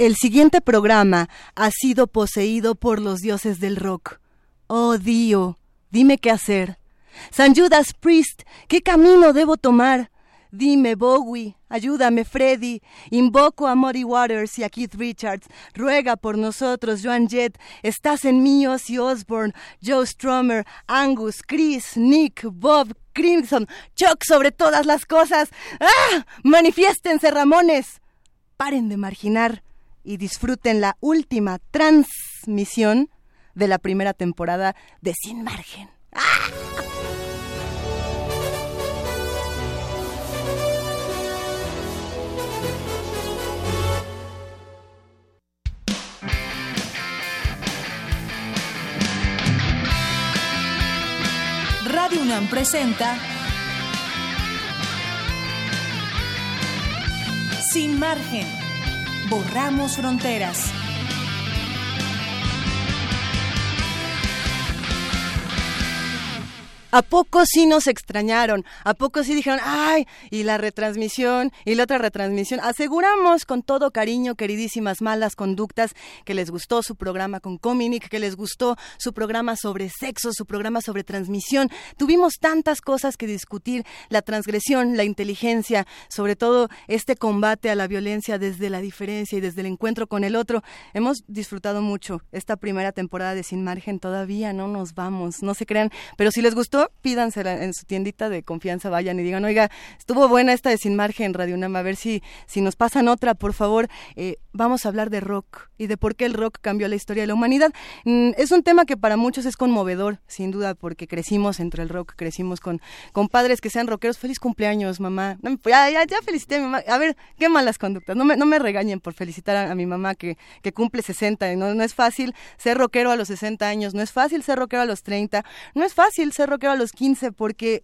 El siguiente programa ha sido poseído por los dioses del rock. Oh Dio, dime qué hacer. San Judas Priest, ¿qué camino debo tomar? Dime, Bowie, ayúdame, Freddy. Invoco a Muddy Waters y a Keith Richards. Ruega por nosotros, Joan Jett. Estás en mí, Ozzy Osbourne, Joe Strummer, Angus, Chris, Nick, Bob, Crimson, Chuck sobre todas las cosas. ¡Ah! ¡Manifiéstense, Ramones! Paren de marginar y disfruten la última transmisión de la primera temporada de Sin Margen. Radio UNAM presenta Sin margen. Borramos fronteras. ¿A poco sí nos extrañaron? ¿A poco sí dijeron, ay, y la retransmisión, y la otra retransmisión? Aseguramos con todo cariño, queridísimas malas conductas, que les gustó su programa con Cominic, que les gustó su programa sobre sexo, su programa sobre transmisión. Tuvimos tantas cosas que discutir, la transgresión, la inteligencia, sobre todo este combate a la violencia desde la diferencia y desde el encuentro con el otro. Hemos disfrutado mucho esta primera temporada de Sin Margen, todavía no nos vamos, no se crean, pero si les gustó, pídansela en su tiendita de confianza, vayan y digan, oiga, estuvo buena esta de Sin Margen, Radio Unam, a ver si, si nos pasan otra, por favor. Eh, vamos a hablar de rock y de por qué el rock cambió la historia de la humanidad. Mm, es un tema que para muchos es conmovedor, sin duda, porque crecimos entre el rock, crecimos con, con padres que sean rockeros. Feliz cumpleaños, mamá. Ya, ya, ya felicité a mi mamá. A ver, qué malas conductas. No me, no me regañen por felicitar a, mi mamá que, que cumple 60. No, no es fácil ser rockero a los 60 años, no es fácil ser rockero a los 30, no es fácil ser rockero a los 15 porque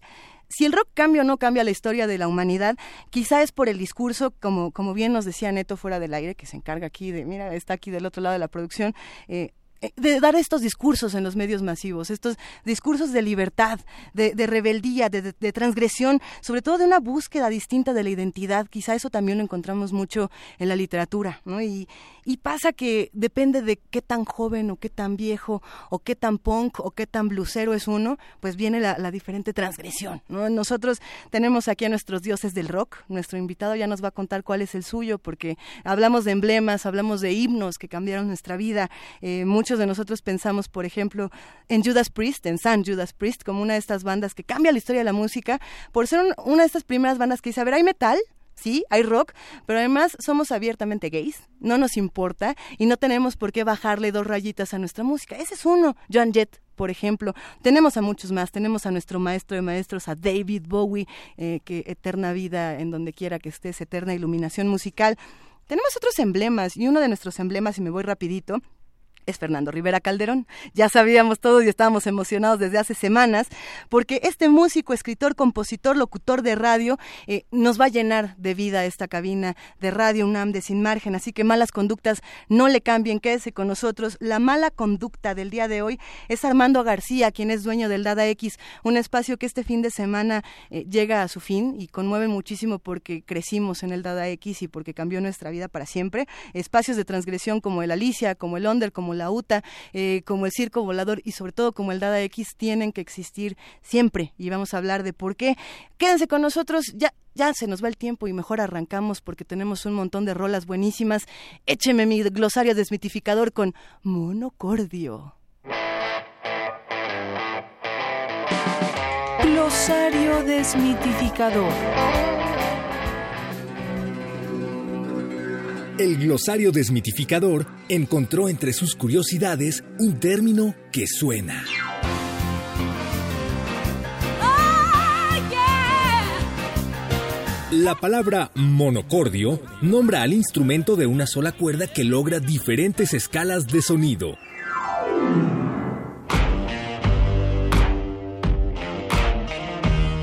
si el rock cambia o no cambia la historia de la humanidad, quizá es por el discurso, como, como bien nos decía Neto fuera del aire, que se encarga aquí de, mira, está aquí del otro lado de la producción, eh, de dar estos discursos en los medios masivos, estos discursos de libertad, de, rebeldía, de, transgresión, sobre todo de una búsqueda distinta de la identidad. Quizá eso también lo encontramos mucho en la literatura, ¿no? Y, y pasa que depende de qué tan joven o qué tan viejo o qué tan punk o qué tan blusero es uno, pues viene la, diferente transgresión. ¿no? Nosotros tenemos aquí a nuestros dioses del rock. Nuestro invitado ya nos va a contar cuál es el suyo, porque hablamos de emblemas, hablamos de himnos que cambiaron nuestra vida. Eh, muchos de nosotros pensamos, por ejemplo, en Judas Priest, en San Judas Priest, como una de estas bandas que cambia la historia de la música, por ser una de estas primeras bandas que dice, a ver, hay metal, sí, hay rock, pero además somos abiertamente gays, no nos importa y no tenemos por qué bajarle dos rayitas a nuestra música. Ese es uno, Joan Jett, por ejemplo. Tenemos a muchos más, tenemos a nuestro maestro de maestros, a David Bowie, eh, que eterna vida en donde quiera que estés, eterna iluminación musical. Tenemos otros emblemas y uno de nuestros emblemas, y me voy rapidito, es Fernando Rivera Calderón. Ya sabíamos todos y estábamos emocionados desde hace semanas porque este músico, escritor, compositor, locutor de radio eh, nos va a llenar de vida esta cabina de Radio UNAM de Sin Margen. Así que malas conductas no le cambien, quédese con nosotros. La mala conducta del día de hoy es Armando García, quien es dueño del Dada X, un espacio que este fin de semana eh, llega a su fin y conmueve muchísimo porque crecimos en el Dada X y porque cambió nuestra vida para siempre. Espacios de transgresión como el Alicia, como el Onder, como la UTA, eh, como el Circo Volador y sobre todo como el Dada X tienen que existir siempre y vamos a hablar de por qué. Quédense con nosotros, ya ya se nos va el tiempo y mejor arrancamos porque tenemos un montón de rolas buenísimas. Écheme mi glosario desmitificador con monocordio. Glosario desmitificador. El glosario desmitificador encontró entre sus curiosidades un término que suena. La palabra monocordio nombra al instrumento de una sola cuerda que logra diferentes escalas de sonido.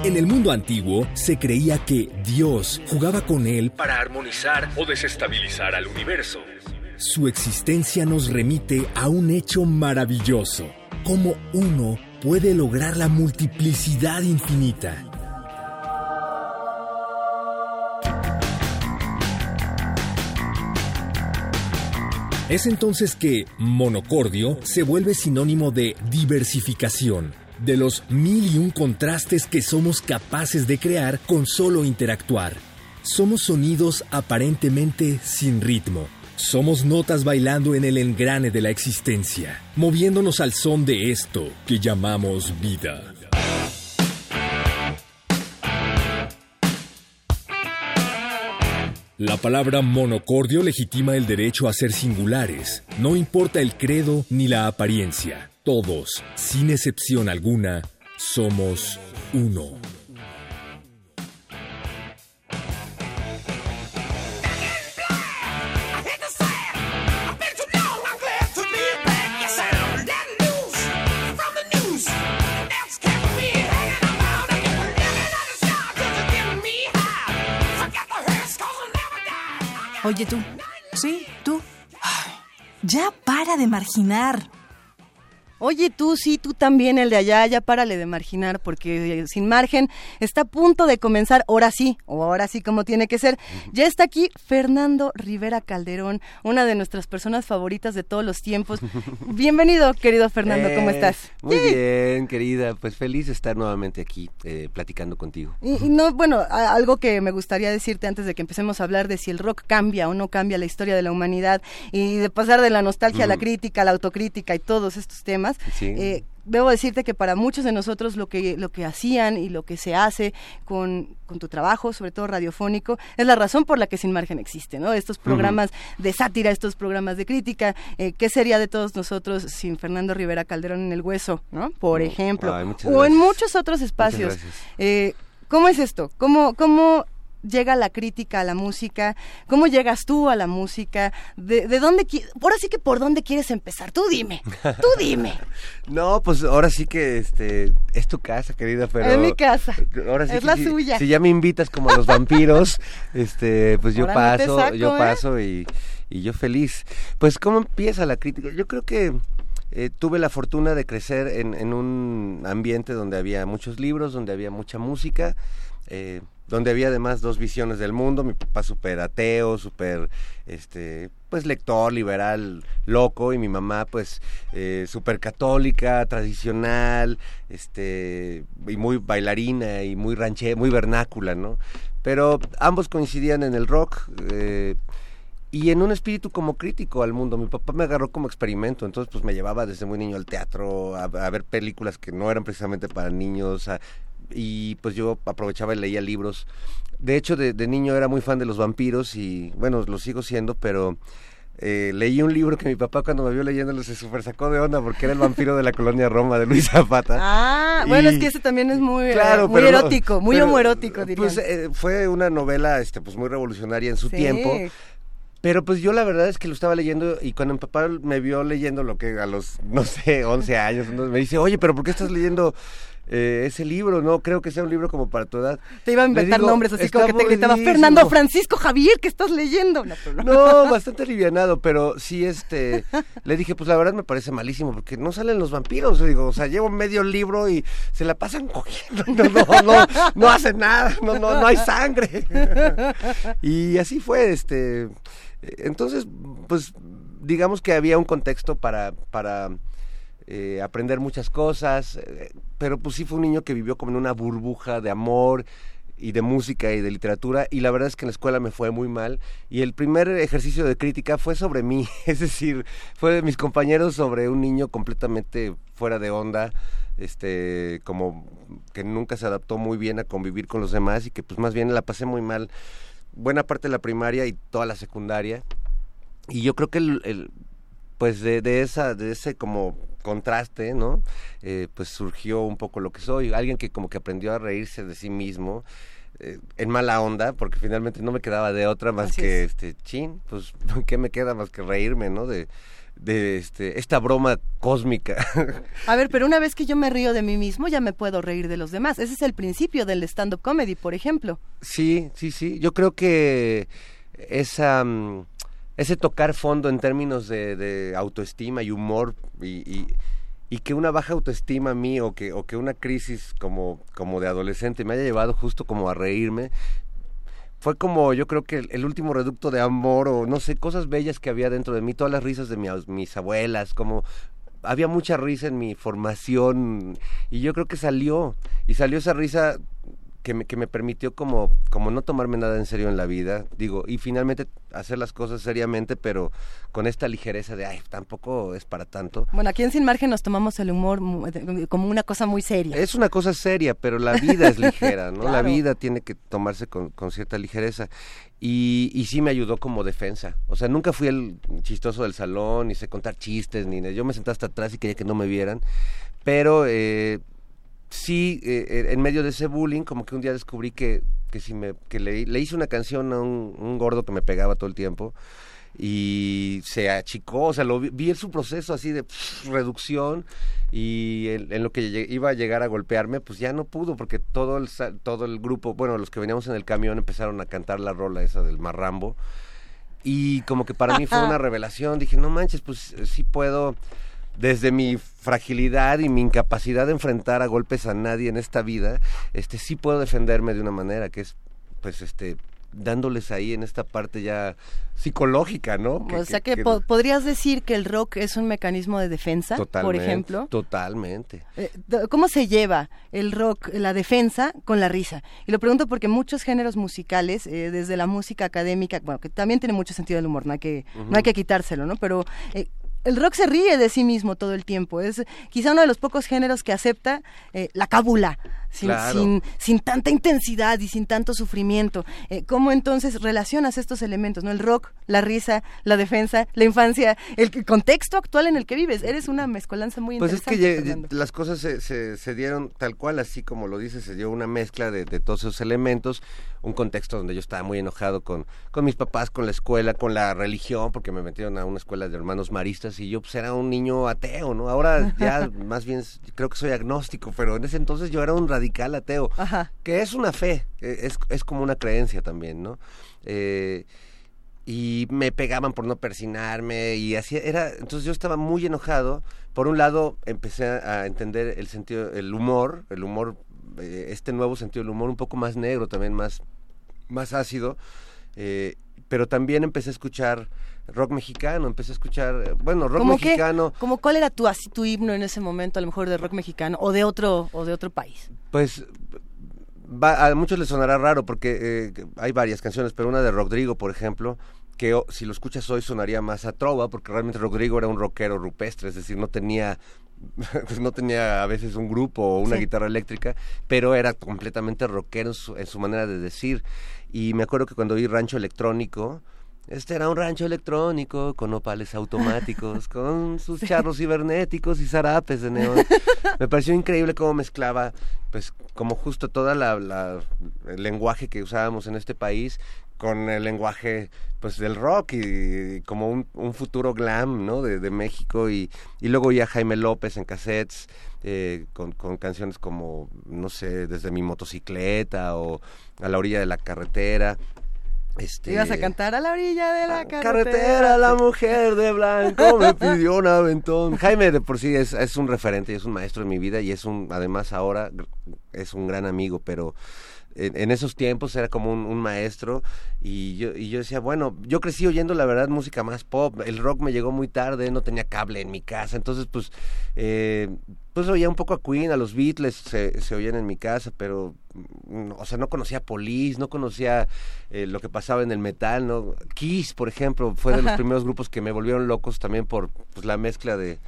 En el mundo antiguo se creía que Dios jugaba con él para armonizar o desestabilizar al universo. Su existencia nos remite a un hecho maravilloso, cómo uno puede lograr la multiplicidad infinita. Es entonces que monocordio se vuelve sinónimo de diversificación, de los mil y un contrastes que somos capaces de crear con solo interactuar. Somos sonidos aparentemente sin ritmo. Somos notas bailando en el engrane de la existencia, moviéndonos al son de esto que llamamos vida. La palabra monocordio legitima el derecho a ser singulares, no importa el credo ni la apariencia. Todos, sin excepción alguna, somos uno. Oye tú. Sí, tú. ya para de marginar. Oye, tú sí, tú también, el de allá, ya párale de marginar, porque eh, sin margen está a punto de comenzar, ahora sí, o ahora sí como tiene que ser. Ya está aquí Fernando Rivera Calderón, una de nuestras personas favoritas de todos los tiempos. Bienvenido, querido Fernando, ¿cómo Eh, estás? Muy bien, querida. Pues feliz de estar nuevamente aquí eh, platicando contigo. Y, y no, bueno, a- algo que me gustaría decirte antes de que empecemos a hablar de si el rock cambia o no cambia la historia de la humanidad y de pasar de la nostalgia a la crítica, a la autocrítica y todos estos temas. Sí. eh, debo decirte que para muchos de nosotros lo que lo que hacían y lo que se hace con, con tu trabajo, sobre todo radiofónico, es la razón por la que Sin Margen existe, ¿no? Estos programas de sátira, estos programas de crítica, eh, ¿qué sería de todos nosotros sin Fernando Rivera Calderón en el hueso, ¿no? Por ejemplo, ay, o en muchos otros espacios. Eh, ¿Cómo es esto? ¿Cómo, ¿Cómo llega la crítica a la música? ¿Cómo llegas tú a la música? ¿De, de dónde Ahora sí que por dónde quieres empezar. Tú dime, tú dime. No, pues ahora sí que este es tu casa, querida, pero Es mi casa. Ahora sí Es que la si- suya. Si ya me invitas como a los vampiros, este, pues yo Ahora paso, saco, yo ¿eh? paso y, y yo feliz. Pues cómo empieza la crítica. Yo creo que eh, tuve la fortuna de crecer en, en un ambiente donde había muchos libros, donde había mucha música. eh, donde había además dos visiones del mundo, mi papá súper ateo, súper, este, pues lector, liberal, loco, y mi mamá pues eh, súper católica, tradicional, este, y muy bailarina y muy ranche, muy vernácula, ¿no? Pero ambos coincidían en el rock, eh, y en un espíritu como crítico al mundo. Mi papá me agarró como experimento, entonces pues me llevaba desde muy niño al teatro, a, ver películas que no eran precisamente para niños, y pues yo aprovechaba y leía libros. De hecho, de, de niño era muy fan de los vampiros y bueno, lo sigo siendo, pero eh, leí un libro que mi papá cuando me vio leyéndolo se super sacó de onda porque era el vampiro de la colonia Roma de Luis Zapata. Ah, bueno, es que ese también es muy, eh, muy no- erótico, muy pero, homoerótico, diría. Pues eh, fue una novela este pues muy revolucionaria en su Sí. tiempo. Pero pues yo la verdad es que lo estaba leyendo y cuando mi papá me vio leyendo lo que a los, no sé, 11 años, me dice, oye, pero ¿por qué estás leyendo eh, ese libro? No creo que sea un libro como para tu edad. Te iba a inventar digo, nombres así "Está como que te gritaba aburridísimo". Fernando Francisco Javier, ¿qué estás leyendo? No, pero no. No, bastante alivianado, pero sí, este, le dije, pues la verdad me parece malísimo, porque no salen los vampiros, digo, o sea, llevo medio libro y se la pasan cogiendo, no, no, no, no hacen nada, no, no, no hay sangre. Y así fue, este, entonces, pues, digamos que había un contexto para, para eh, aprender muchas cosas, eh, pero pues sí fue un niño que vivió como en una burbuja de amor y de música y de literatura y la verdad es que en la escuela me fue muy mal y el primer ejercicio de crítica fue sobre mí, es decir, fue de mis compañeros sobre un niño completamente fuera de onda, este como que nunca se adaptó muy bien a convivir con los demás y que pues más bien la pasé muy mal buena parte de la primaria y toda la secundaria y yo creo que el, pues de, de esa de ese como contraste no Eh, pues surgió un poco lo que soy alguien que como que aprendió a reírse de sí mismo eh, en mala onda porque finalmente no me quedaba de otra más Así que es. este chin pues qué me queda más que reírme no de de este esta broma cósmica A ver, pero una vez que yo me río de mí mismo, ya me puedo reír de los demás. Ese es el principio del stand-up comedy, por ejemplo. Sí, sí, sí. Yo creo que esa, mm, ese tocar fondo en términos de, autoestima y humor y, que una baja autoestima a mí o que, una crisis como, de adolescente me haya llevado justo como a reírme, fue como yo creo que el, último reducto de amor o no sé, cosas bellas que había dentro de mí, todas las risas de mi- mis abuelas, como había mucha risa en mi formación y yo creo que salió y salió esa risa que me, que me permitió como, como no tomarme nada en serio en la vida, digo, y finalmente hacer las cosas seriamente, pero con esta ligereza de, ay, tampoco es para tanto. Bueno, aquí en Sin Margen nos tomamos el humor como una cosa muy seria. Es una cosa seria, pero la vida es ligera, ¿no? La Claro. vida tiene que tomarse con, con cierta ligereza. Y, y sí me ayudó como defensa. O sea, nunca fui el chistoso del salón, ni sé contar chistes, ni yo me sentaba hasta atrás y quería que no me vieran. Pero eh, sí, eh, en medio de ese bullying, como que un día descubrí que, que si me, que le, le hice una canción a un, un gordo que me pegaba todo el tiempo y se achicó, o sea, lo vi, vi en su proceso así de pff, reducción y en, en lo que iba a llegar a golpearme, pues ya no pudo porque todo el todo el grupo, bueno, los que veníamos en el camión empezaron a cantar la rola esa del Marrambo y como que para mí fue una revelación, dije, no manches, pues eh, sí puedo desde mi fragilidad y mi incapacidad de enfrentar a golpes a nadie en esta vida, este sí puedo defenderme de una manera que es pues este dándoles ahí en esta parte ya psicológica, ¿no? o sea que, po- podrías decir que el rock es un mecanismo de defensa, por ejemplo. Totalmente. Eh, ¿Cómo se lleva el rock, la defensa, con la risa? Y lo pregunto porque muchos géneros musicales, eh, desde la música académica, bueno, que también tiene mucho sentido del humor, no hay que, no hay que quitárselo, ¿no? Pero eh, el rock se ríe de sí mismo todo el tiempo. Es quizá uno de los pocos géneros que acepta eh, la cábula, sin, Claro. sin, sin tanta intensidad y sin tanto sufrimiento. Eh, ¿Cómo entonces relacionas estos elementos, no? El rock, la risa, la defensa, la infancia, el contexto actual en el que vives. Eres una mezcolanza muy Pues es que interesante. ye- Fernando. las cosas se, se, se dieron tal cual, así como lo dice, se dio una mezcla de, de todos esos elementos, un contexto donde yo estaba muy enojado con, con mis papás, con la escuela, con la religión, porque me metieron a una escuela de hermanos maristas y yo pues era un niño ateo, ¿no? Ahora ya más bien creo que soy agnóstico, pero en ese entonces yo era un radical ateo, Ajá. que es una fe, eh, es, es como una creencia también, ¿no? Eh, y me pegaban por no persinarme y así era entonces yo estaba muy enojado por un lado empecé a a entender el sentido el humor el humor eh, este nuevo sentido del humor un poco más negro también más más ácido eh, pero también empecé a escuchar rock mexicano empecé a escuchar eh, bueno rock ¿Cómo qué? mexicano ¿Cómo cuál era tu así tu himno en ese momento, a lo mejor de rock mexicano o de otro o de otro país? Pues va- a muchos les sonará raro porque eh, hay varias canciones, pero una de Rodrigo, por ejemplo, que o- si lo escuchas hoy sonaría más a trova, porque realmente Rodrigo era un rockero rupestre, es decir, no tenía pues no tenía a veces un grupo o una Sí. guitarra eléctrica, pero era completamente rockero en su, en su manera de decir. Y me acuerdo que cuando oí Rancho Electrónico, este era un rancho electrónico con opales automáticos, con sus charros cibernéticos y zarapes de neón. Me pareció increíble cómo mezclaba, pues, como justo toda la, la- el lenguaje que usábamos en este país con el lenguaje, pues, del rock y, y como un, un futuro glam, ¿no? De, de México y, y luego ya Jaime López en cassettes eh, con, con canciones como, no sé, desde mi motocicleta o a la orilla de la carretera. Este, Ibas a cantar a la orilla de la carretera. Carretera, la mujer de blanco me pidió un aventón. Jaime de por sí es, es un referente y es un maestro en mi vida y es un, además ahora es un gran amigo, pero en, en esos tiempos era como un, un maestro y yo, y yo decía, bueno, yo crecí oyendo la verdad música más pop, el rock me llegó muy tarde, no tenía cable en mi casa, entonces pues, eh, pues oía un poco a Queen, a los Beatles se, se oían en mi casa, pero, mm, o sea, no conocía Police, no conocía eh, lo que pasaba en el metal, ¿no? Kiss, por ejemplo, fue de los Ajá. primeros grupos que me volvieron locos también por pues, la mezcla de,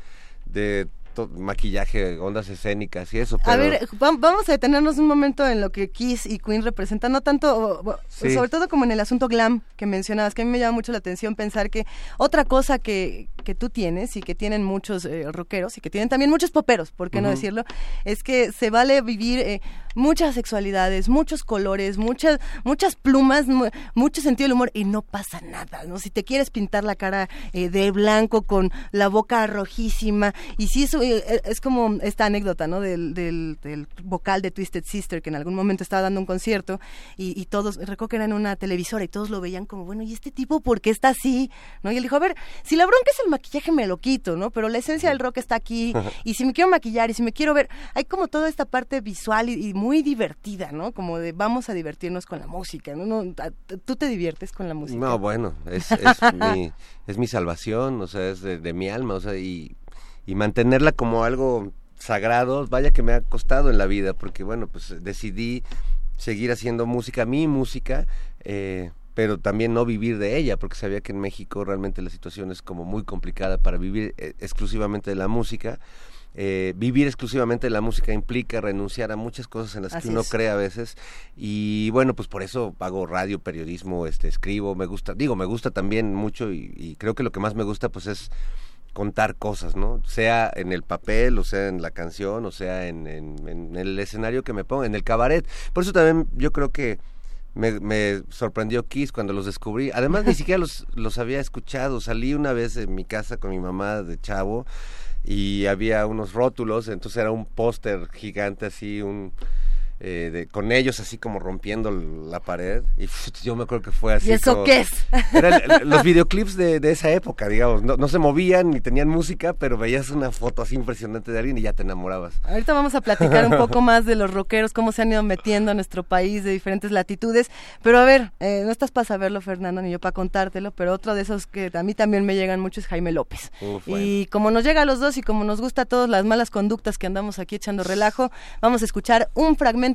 maquillaje, ondas escénicas y eso. A ver, va- vamos a detenernos un momento en lo que Kiss y Queen representan, no tanto, Sí. sobre todo como en el asunto glam que mencionabas, que a mí me llama mucho la atención pensar que otra cosa que, que tú tienes y que tienen muchos eh, rockeros y que tienen también muchos poperos, ¿por qué no Ujú. decirlo? Es que se vale vivir eh, muchas sexualidades, muchos colores, muchas, muchas plumas, mu- mucho sentido del humor y no pasa nada, ¿no? Si te quieres pintar la cara eh, de blanco con la boca rojísima y si eso eh, eh, es como esta anécdota, ¿no? Del, del, del vocal de Twisted Sister que en algún momento estaba dando un concierto y, y todos, recuerdo que era en una televisora y todos lo veían como, bueno, ¿y este tipo por qué está así? ¿No? Y él dijo, a ver, si la bronca es el maquillaje me lo quito, ¿no? Pero la esencia del rock está aquí y si me quiero maquillar y si me quiero ver, hay como toda esta parte visual y, muy divertida, ¿no? Como de vamos a divertirnos con la música, ¿no? ¿Tú te diviertes con la música? No, bueno, es, mi, es mi salvación, o sea, es de, mi alma, o sea, y, y mantenerla como algo sagrado, vaya que me ha costado en la vida, porque bueno, pues decidí seguir haciendo música, mi música, eh, pero también no vivir de ella, porque sabía que en México realmente la situación es como muy complicada para vivir eh, exclusivamente de la música. Eh, vivir exclusivamente de la música implica renunciar a muchas cosas en las que uno cree a veces y bueno pues por eso hago radio periodismo este escribo me gusta digo me gusta también mucho y, creo que lo que más me gusta pues es contar cosas, ¿no? Sea en el papel, o sea en la canción, o sea en, en el escenario que me ponga, en el cabaret. Por eso también yo creo que me, sorprendió Kiss cuando los descubrí. Además, ni siquiera los, los había escuchado. Salí una vez en mi casa con mi mamá de chavo y había unos rótulos, entonces era un póster gigante así, un eh, de, con ellos así como rompiendo la pared y yo me acuerdo que fue así. ¿Y eso qué es? Eran los videoclips de, de, esa época, digamos, no, no, se movían ni tenían música, pero veías una foto así impresionante de alguien y ya te enamorabas. Ahorita vamos a platicar un poco más de los rockeros, cómo se han ido metiendo a nuestro país de diferentes latitudes, pero a ver, eh, no estás para saberlo Fernando ni yo para contártelo, pero otro de esos que a mí también me llegan mucho es Jaime López. Y como nos llega a los dos y como nos gusta a todos las malas conductas que andamos aquí echando relajo, vamos a escuchar un fragmento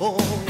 before.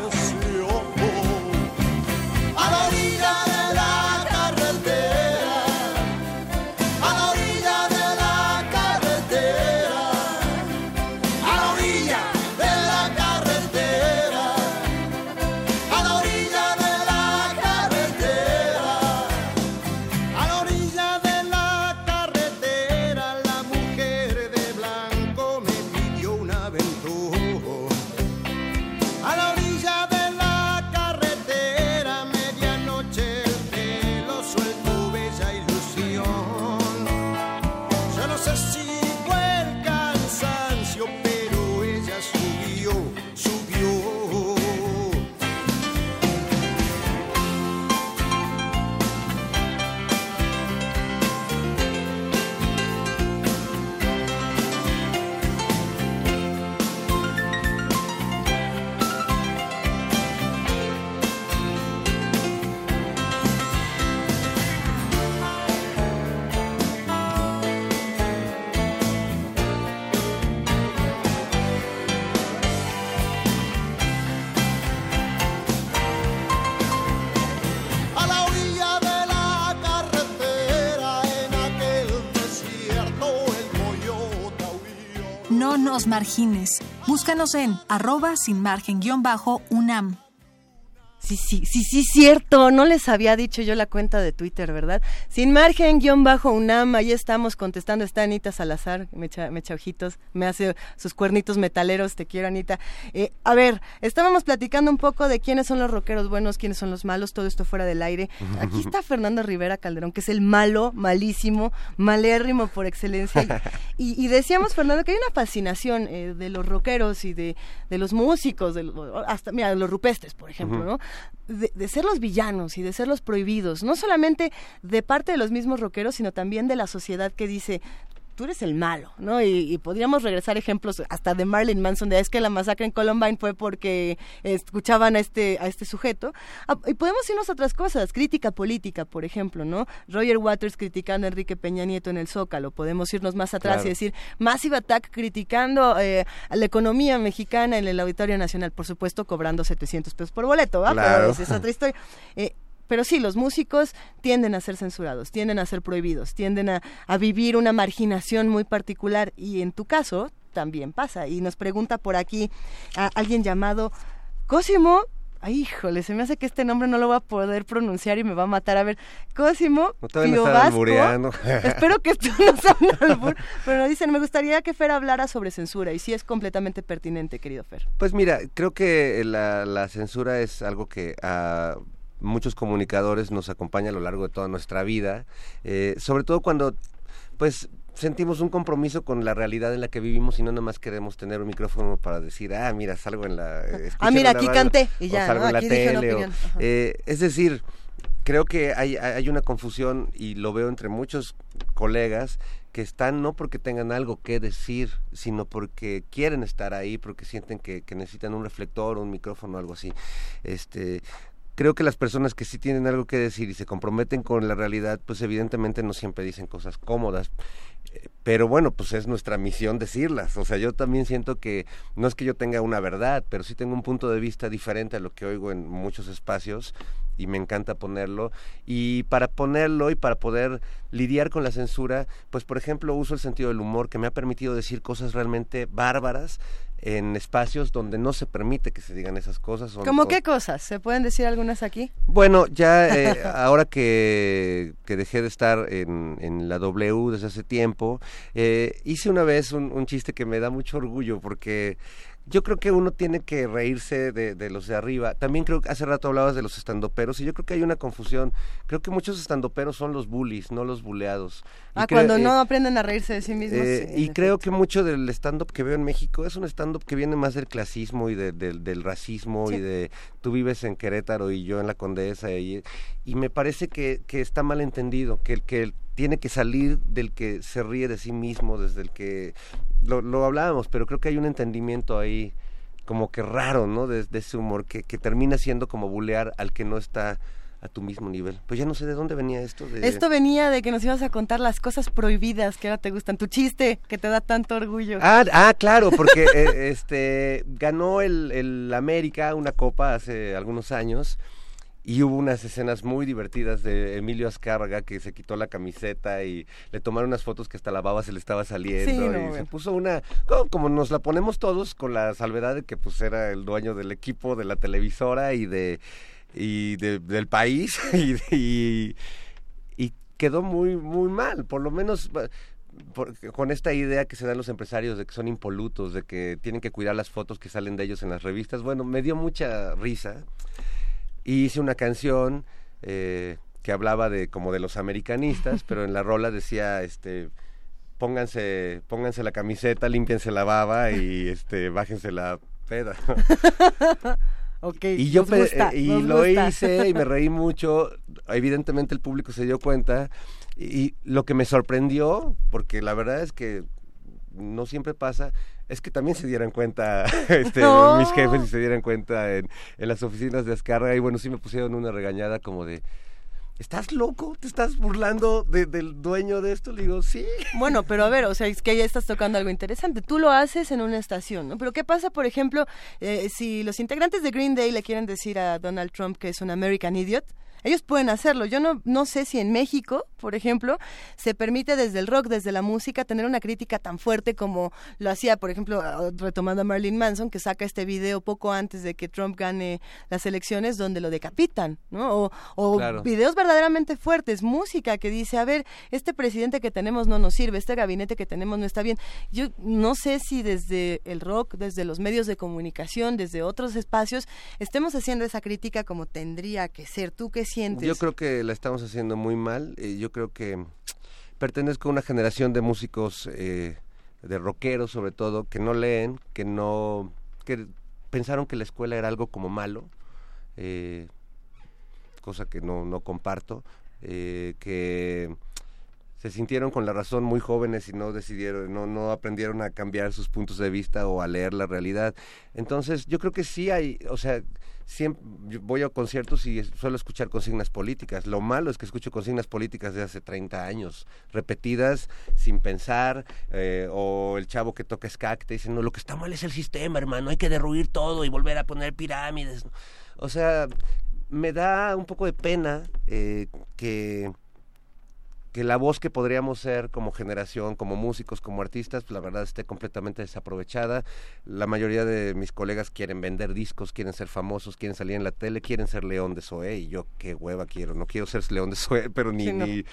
margines. Búscanos en arroba sin margen guion bajo UNAM. Sí, sí, sí, sí, cierto. No les había dicho yo la cuenta de Twitter, ¿verdad? Sin margen, guion bajo UNAM, ahí estamos contestando. Está Anita Salazar, me echa, me echa ojitos, me hace sus cuernitos metaleros, te quiero, Anita. Eh, a ver, estábamos platicando un poco de quiénes son los rockeros buenos, quiénes son los malos, todo esto fuera del aire. Aquí está Fernando Rivera Calderón, que es el malo, malísimo, malérrimo por excelencia. Y, decíamos, Fernando, que hay una fascinación eh, de los rockeros y de, de los músicos, de hasta, mira, de los rupestres, por ejemplo, ¿no? De, de, ser los villanos y de ser los prohibidos, no solamente de parte de los mismos rockeros, sino también de la sociedad que dice, tú eres el malo, ¿no? Y, podríamos regresar ejemplos hasta de Marilyn Manson, de es que la masacre en Columbine fue porque escuchaban a este, a este sujeto. Ah, y podemos irnos a otras cosas, crítica política, por ejemplo, ¿no? Roger Waters criticando a Enrique Peña Nieto en el Zócalo, podemos irnos más atrás y decir Massive Attack criticando eh, a la economía mexicana en el Auditorio Nacional, por supuesto cobrando 700 pesos por boleto, ¿va? Pero esa es otra historia. Eh, pero sí, los músicos tienden a ser censurados, tienden a ser prohibidos, tienden a, vivir una marginación muy particular y en tu caso también pasa. Y nos pregunta por aquí a alguien llamado Cosimo Ay, híjole, se me hace que este nombre no lo voy a poder pronunciar y me va a matar. A ver, Cosimo no Espero que esto no sea un albur. Pero dicen, me gustaría que Fer hablara sobre censura. Y sí es completamente pertinente, querido Fer. Pues mira, creo que la, censura es algo que... Uh, muchos comunicadores nos acompaña a lo largo de toda nuestra vida, eh, sobre todo cuando pues sentimos un compromiso con la realidad en la que vivimos y no nada más queremos tener un micrófono para decir, ah, mira, salgo en la... Ah, mira, aquí canté y ya, salgo en la tele. Eh, es decir, creo que hay, hay una confusión y lo veo entre muchos colegas que están no porque tengan algo que decir, sino porque quieren estar ahí, porque sienten que, que necesitan un reflector o un micrófono o algo así. Este, creo que las personas que sí tienen algo que decir y se comprometen con la realidad, pues evidentemente no siempre dicen cosas cómodas. Eh, pero bueno, pues es nuestra misión decirlas. O sea, yo también siento que no es que yo tenga una verdad, pero sí tengo un punto de vista diferente a lo que oigo en muchos espacios y me encanta ponerlo. Y para ponerlo y para poder lidiar con la censura, pues por ejemplo uso el sentido del humor que me ha permitido decir cosas realmente bárbaras en espacios donde no se permite que se digan esas cosas. ¿Cómo qué cosas? ¿Se pueden decir algunas aquí? Bueno, ya eh, ahora que, que, dejé de estar en, en, la W desde hace tiempo, eh, hice una vez un, un chiste que me da mucho orgullo porque yo creo que uno tiene que reírse de, los de arriba. También creo que hace rato hablabas de los estandoperos y yo creo que hay una confusión. Creo que muchos estandoperos son los bullies, no los buleados. Ah, cuando no aprenden a reírse de sí mismos. Eh, y creo que mucho del stand-up que veo en México es un stand-up que viene más del clasismo y del racismo y de tú vives en Querétaro y yo en la Condesa. Y, y me parece que, que está mal entendido, que, que tiene que salir del que se ríe de sí mismo, desde el que lo, lo hablábamos, pero creo que hay un entendimiento ahí como que raro, ¿no? De, ese humor que, que termina siendo como bulear al que no está a tu mismo nivel. Pues ya no sé de dónde venía esto. De... Esto venía de que nos ibas a contar las cosas prohibidas que ahora te gustan. Tu chiste que te da tanto orgullo. Ah, ah claro, porque eh, este ganó el, el América una copa hace algunos años y hubo unas escenas muy divertidas de Emilio Azcárraga que se quitó la camiseta y le tomaron unas fotos que hasta la baba se le estaba saliendo y se puso una como, nos la ponemos todos con la salvedad de que pues era el dueño del equipo de la televisora y de y del país y, y, quedó muy muy mal. Por lo menos con esta idea que se dan los empresarios de que son impolutos, de que tienen que cuidar las fotos que salen de ellos en las revistas, bueno, me dio mucha risa y hice una canción eh, que hablaba de como de los americanistas, pero en la rola decía este pónganse pónganse la camiseta, límpiense la baba y este bájense la peda. Okay, y yo y lo hice y me reí mucho. Evidentemente el público se dio cuenta y lo que me sorprendió, porque la verdad es que no siempre pasa, es que también se dieran cuenta este, mis jefes y se dieran cuenta en, las oficinas de Azcárraga y bueno, sí me pusieron una regañada como de... ¿Estás loco? ¿Te estás burlando del dueño de esto? Le digo, sí. Bueno, pero a ver, o sea, es que ya estás tocando algo interesante. Tú lo haces en una estación, ¿no? Pero ¿qué pasa, por ejemplo, eh, si los integrantes de Green Day le quieren decir a Donald Trump que es un American Idiot? Ellos pueden hacerlo. Yo no, no sé si en México, por ejemplo, se permite desde el rock, desde la música, tener una crítica tan fuerte como lo hacía, por ejemplo, retomando a Marilyn Manson, que saca este video poco antes de que Trump gane las elecciones, donde lo decapitan, ¿no? O, o videos verdaderamente fuertes, música que dice, a ver, este presidente que tenemos no nos sirve, este gabinete que tenemos no está bien. Yo no sé si desde el rock, desde los medios de comunicación, desde otros espacios, estemos haciendo esa crítica como tendría que ser. ¿Tú yo creo que la estamos haciendo muy mal. Eh, yo creo que pertenezco a una generación de músicos, eh, de rockeros sobre todo, que no leen, que no, que pensaron que la escuela era algo como malo. eh, cosa que no, no comparto, que se sintieron con la razón muy jóvenes y no decidieron, no, no aprendieron a cambiar sus puntos de vista o a leer la realidad. Entonces, yo creo que sí hay, o sea, siempre yo voy a conciertos y suelo escuchar consignas políticas. Lo malo es que escucho consignas políticas de hace 30 años, repetidas, sin pensar, eh, o el chavo que toca ska te dice, no, lo que está mal es el sistema, hermano, hay que derruir todo y volver a poner pirámides. O sea, me da un poco de pena eh, que que la voz que podríamos ser como generación, como músicos, como artistas, pues la verdad esté completamente desaprovechada. La mayoría de mis colegas quieren vender discos, quieren ser famosos, quieren salir en la tele, quieren ser León de Zoé y yo qué hueva quiero, no quiero ser León de Zoé, pero ni, ni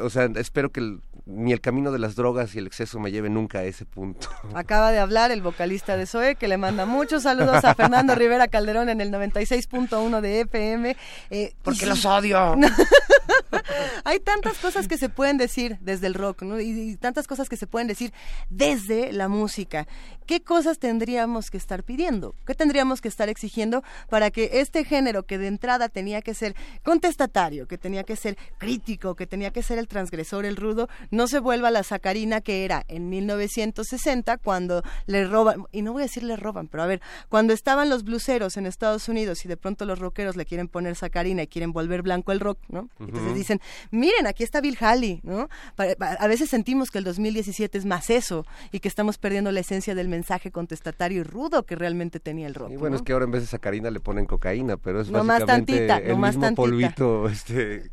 o sea, espero que ni el camino de las drogas y el exceso me lleve nunca a ese punto. Acaba de hablar el vocalista de Zoé, que le manda muchos saludos a Fernando Rivera Calderón en el 96.1 de FM. Eh, Porque los odio. Hay tantas cosas que se pueden decir desde el rock, ¿no? Y, tantas cosas que se pueden decir desde la música. ¿Qué cosas tendríamos que estar pidiendo? ¿Qué tendríamos que estar exigiendo para que este género que de entrada tenía que ser contestatario, que tenía que ser crítico, que tenía que ser el transgresor, el rudo, no se vuelva la sacarina que era en 1960 cuando le roban, y no voy a decir le roban, pero a ver, cuando estaban los bluseros en Estados Unidos y de pronto los rockeros le quieren poner sacarina y quieren volver blanco el rock, ¿no? Entonces dicen, miren, aquí está Bill Haley, ¿no? A veces sentimos que el 2017 es más eso y que estamos perdiendo la esencia del mensaje contestatario y rudo que realmente tenía el rock. Y bueno, es que ahora en vez de sacarina le ponen cocaína, pero es básicamente el mismo polvito este,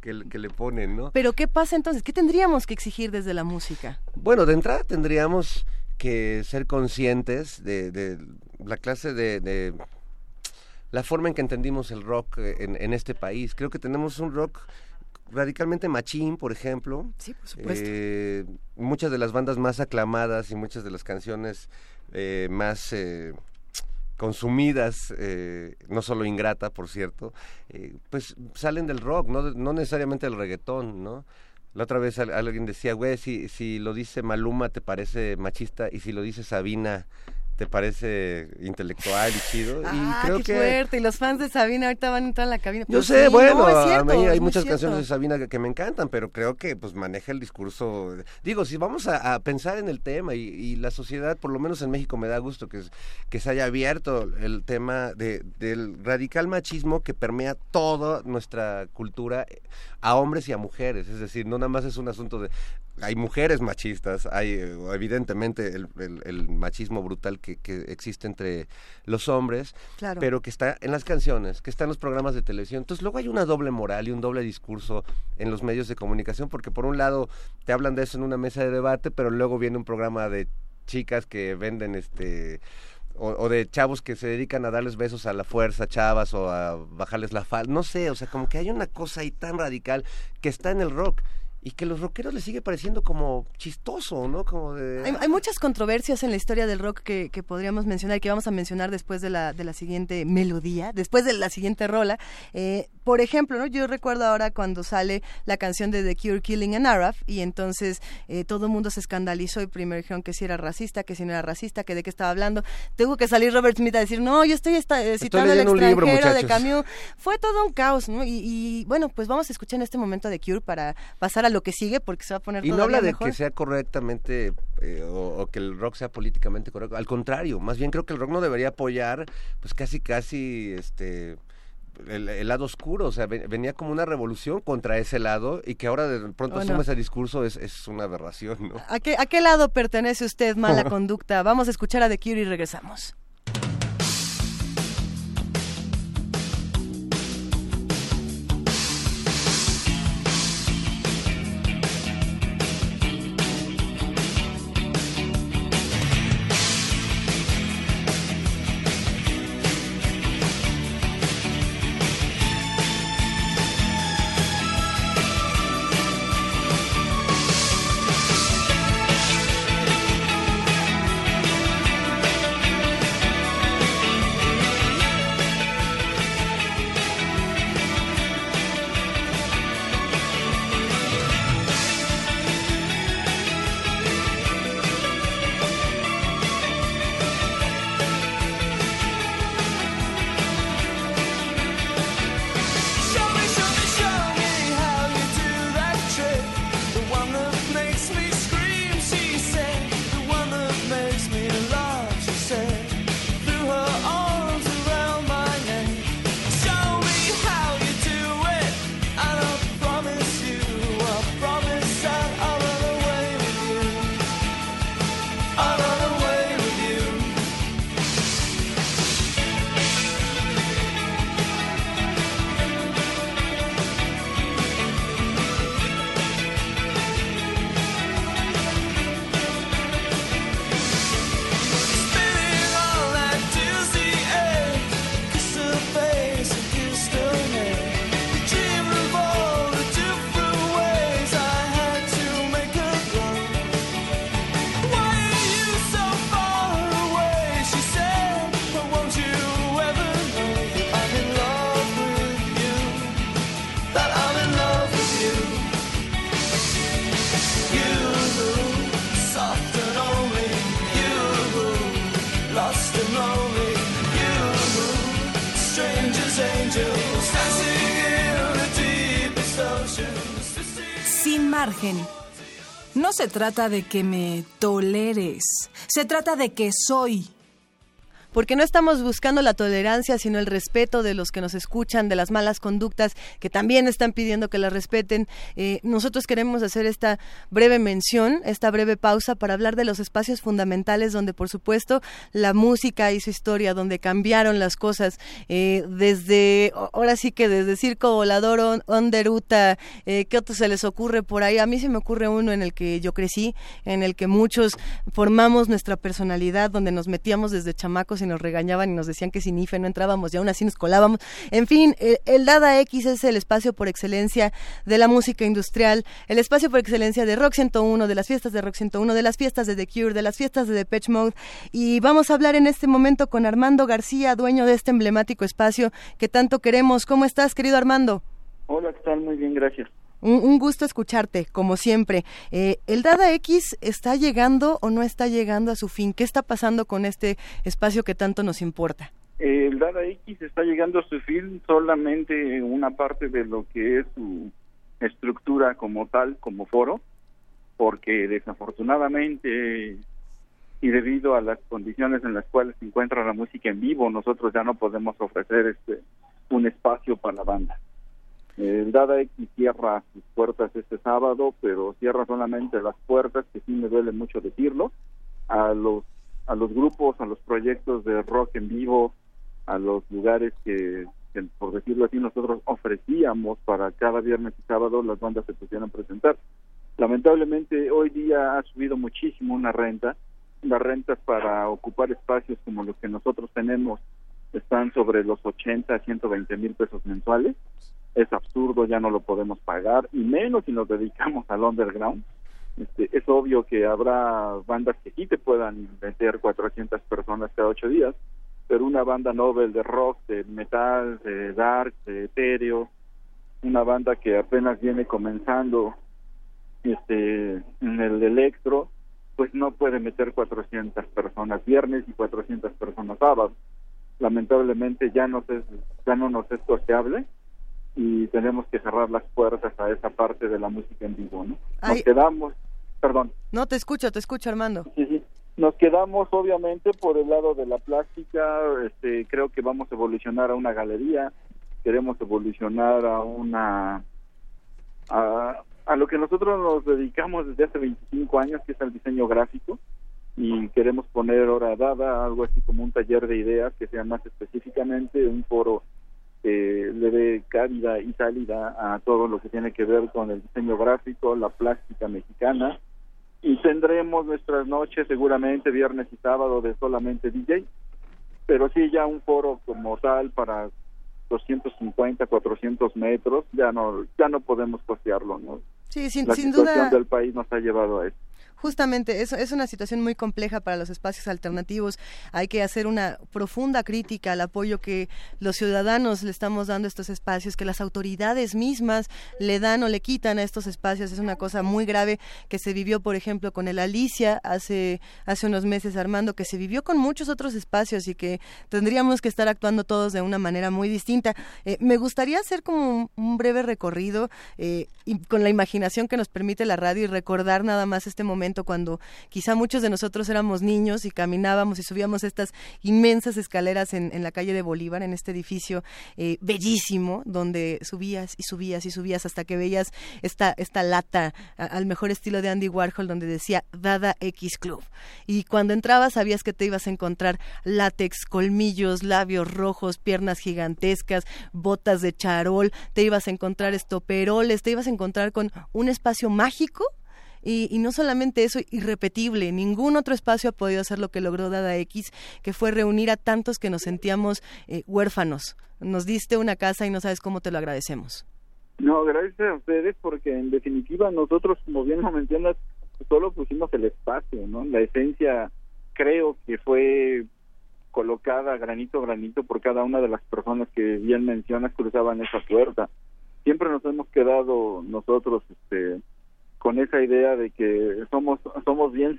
que, le ponen, ¿no? Pero ¿qué pasa entonces? ¿Qué tendríamos que exigir desde la música? Bueno, de entrada tendríamos que ser conscientes de, la clase de, la forma en que entendimos el rock en, en, este país. Creo que tenemos un rock radicalmente machín, por ejemplo. Sí, por supuesto. Eh, muchas de las bandas más aclamadas y muchas de las canciones eh, más eh, consumidas, no solo ingrata, por cierto, pues salen del rock, no, no necesariamente del reggaetón, ¿no? La otra vez alguien decía, güey, si, si lo dice Maluma te parece machista y si lo dice Sabina te parece intelectual y chido. Ah, y creo qué que fuerte. Y los fans de Sabina ahorita van a entrar en la cabina. Yo sé, bueno, a mí hay muchas canciones de Sabina que, me encantan, pero creo que pues maneja el discurso. Digo, si vamos a, pensar en el tema y, la sociedad, por lo menos en México, me da gusto que, que se haya abierto el tema de, del radical machismo que permea toda nuestra cultura a hombres y a mujeres. Es decir, no nada más es un asunto de hay mujeres machistas, hay eh, evidentemente el, machismo brutal que, existe entre los hombres, pero que está en las canciones, que está en los programas de televisión. Entonces luego hay una doble moral y un doble discurso en los medios de comunicación, porque por un lado te hablan de eso en una mesa de debate, pero luego viene un programa de chicas que venden este o, de chavos que se dedican a darles besos a la fuerza, chavas, o a bajarles la falda, no sé, o sea, como que hay una cosa ahí tan radical que está en el rock y que los rockeros les sigue pareciendo como chistoso, ¿no? Como de... hay, muchas controversias en la historia del rock que, que, podríamos mencionar y que vamos a mencionar después de la, de la siguiente melodía, después de la siguiente rola. Eh, por ejemplo, ¿no? yo recuerdo ahora cuando sale la canción de The Cure Killing an Arab y entonces eh, todo el mundo se escandalizó y primero dijeron que si era racista, que si no era racista, que de qué estaba hablando. Tuvo que salir Robert Smith a decir, no, yo estoy eh, citando el extranjero de Camus. Fue todo un caos, ¿no? Y, y, bueno, pues vamos a escuchar en este momento The Cure para pasar a lo que sigue porque se va a poner Y no habla de que sea correctamente eh, o, que el rock sea políticamente correcto, al contrario, más bien creo que el rock no debería apoyar pues casi casi este el, lado oscuro, o sea, venía como una revolución contra ese lado y que ahora de pronto asume ese discurso es, es una aberración, ¿no? ¿A qué, ¿A qué lado pertenece usted, mala conducta? Vamos a escuchar a The Cure y regresamos. Se trata de que me toleres, se trata de que soy porque no estamos buscando la tolerancia, sino el respeto de los que nos escuchan, de las malas conductas, que también están pidiendo que las respeten. Eh, nosotros queremos hacer esta breve mención, esta breve pausa para hablar de los espacios fundamentales donde, por supuesto, la música su historia, donde cambiaron las cosas, eh, desde, ahora sí que desde Circo Volador, Onderuta, eh, ¿qué otro se les ocurre por ahí? A mí se me ocurre uno en el que yo crecí, en el que muchos formamos nuestra personalidad, donde nos metíamos desde chamacos y nos regañaban y nos decían que sin IFE no entrábamos y aún así nos colábamos. En fin, el, Dada X es el espacio por excelencia de la música industrial, el espacio por excelencia de Rock 101, de las fiestas de Rock 101, de las fiestas de The Cure, de las fiestas de Depeche Mode. Y vamos a hablar en este momento con Armando García, dueño de este emblemático espacio que tanto queremos. ¿Cómo estás, querido Armando? Hola, ¿qué tal? Muy bien, gracias. Un, gusto escucharte, como siempre. Eh, ¿El Dada X está llegando o no está llegando a su fin? ¿Qué está pasando con este espacio que tanto nos importa? El Dada X está llegando a su fin solamente una parte de lo que es su estructura como tal, como foro, porque desafortunadamente y debido a las condiciones en las cuales se encuentra la música en vivo, nosotros ya no podemos ofrecer este un espacio para la banda. El Dada X cierra sus puertas este sábado, pero cierra solamente las puertas, que sí me duele mucho decirlo, a los a los grupos, a los proyectos de rock en vivo, a los lugares que, por decirlo así, nosotros ofrecíamos para cada viernes y sábado las bandas se pusieran a presentar. Lamentablemente hoy día ha subido muchísimo una renta, las rentas para ocupar espacios como los que nosotros tenemos están sobre los 80 a 120 mil pesos mensuales es absurdo, ya no lo podemos pagar, y menos si nos dedicamos al underground. Este, es obvio que habrá bandas que sí te puedan meter 400 personas cada ocho días, pero una banda novel de rock, de metal, de dark, de etéreo, una banda que apenas viene comenzando este en el electro, pues no puede meter 400 personas viernes y 400 personas sábado. Lamentablemente ya no es ya no nos es costeable y tenemos que cerrar las puertas a esa parte de la música en vivo, ¿no? Nos quedamos, perdón. No, te escucho, te escucho, Armando. Sí, sí. Nos quedamos obviamente por el lado de la plástica, este, creo que vamos a evolucionar a una galería, queremos evolucionar a una a, a lo que nosotros nos dedicamos desde hace 25 años, que es el diseño gráfico, y queremos poner hora dada algo así como un taller de ideas que sea más específicamente un foro que le dé cabida y salida a todo lo que tiene que ver con el diseño gráfico, la plástica mexicana y tendremos nuestras noches seguramente viernes y sábado de solamente DJ, pero sí ya un foro como tal para 250, 400 metros, ya no ya no podemos costearlo, ¿no? Sí, sin, la sin situación duda. del país nos ha llevado a eso. Justamente, es, es una situación muy compleja para los espacios alternativos. Hay que hacer una profunda crítica al apoyo que los ciudadanos le estamos dando a estos espacios, que las autoridades mismas le dan o le quitan a estos espacios. Es una cosa muy grave que se vivió, por ejemplo, con el Alicia hace, hace unos meses, Armando, que se vivió con muchos otros espacios y que tendríamos que estar actuando todos de una manera muy distinta. Eh, me gustaría hacer como un, breve recorrido eh, y con la imaginación que nos permite la radio y recordar nada más este momento cuando quizá muchos de nosotros éramos niños y caminábamos y subíamos estas inmensas escaleras en, la calle de Bolívar, en este edificio eh, bellísimo, donde subías y subías y subías hasta que veías esta, esta lata al mejor estilo de Andy Warhol donde decía Dada X Club. Y cuando entrabas sabías que te ibas a encontrar látex, colmillos, labios rojos, piernas gigantescas, botas de charol, te ibas a encontrar estoperoles, te ibas a encontrar con un espacio mágico y, no solamente eso, irrepetible, ningún otro espacio ha podido hacer lo que logró Dada X, que fue reunir a tantos que nos sentíamos eh, huérfanos. Nos diste una casa y no sabes cómo te lo agradecemos. No, gracias a ustedes porque en definitiva nosotros, como bien lo mencionas, solo pusimos el espacio, ¿no? La esencia creo que fue colocada granito a granito por cada una de las personas que bien mencionas cruzaban esa puerta. Siempre nos hemos quedado nosotros este con esa idea de que somos somos bien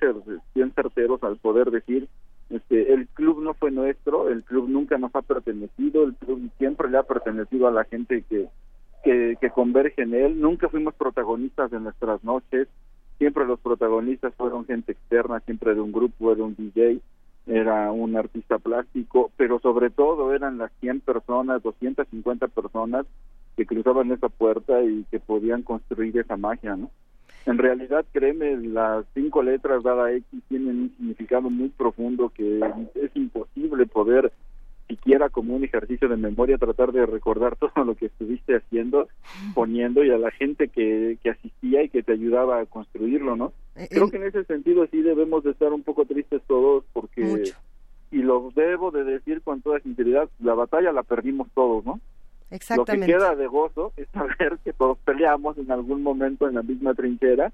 bien certeros al poder decir este el club no fue nuestro el club nunca nos ha pertenecido el club siempre le ha pertenecido a la gente que que, que converge en él. Nunca fuimos protagonistas de nuestras noches, siempre los protagonistas fueron gente externa, siempre de un grupo, era un DJ, era un artista plástico, pero sobre todo eran las 100 personas, 250 personas que cruzaban esa puerta y que podían construir esa magia, ¿no? En realidad, créeme, las cinco letras dada X tienen un significado muy profundo que es imposible poder siquiera como un ejercicio de memoria tratar de recordar todo lo que estuviste haciendo, poniendo y a la gente que, que asistía y que te ayudaba a construirlo, ¿no? Eh, Creo eh, que en ese sentido sí debemos de estar un poco tristes todos porque, Mucho. y lo debo de decir con toda sinceridad, la batalla la perdimos todos, ¿no? Lo que queda de gozo es saber que todos peleamos en algún momento en la misma trinchera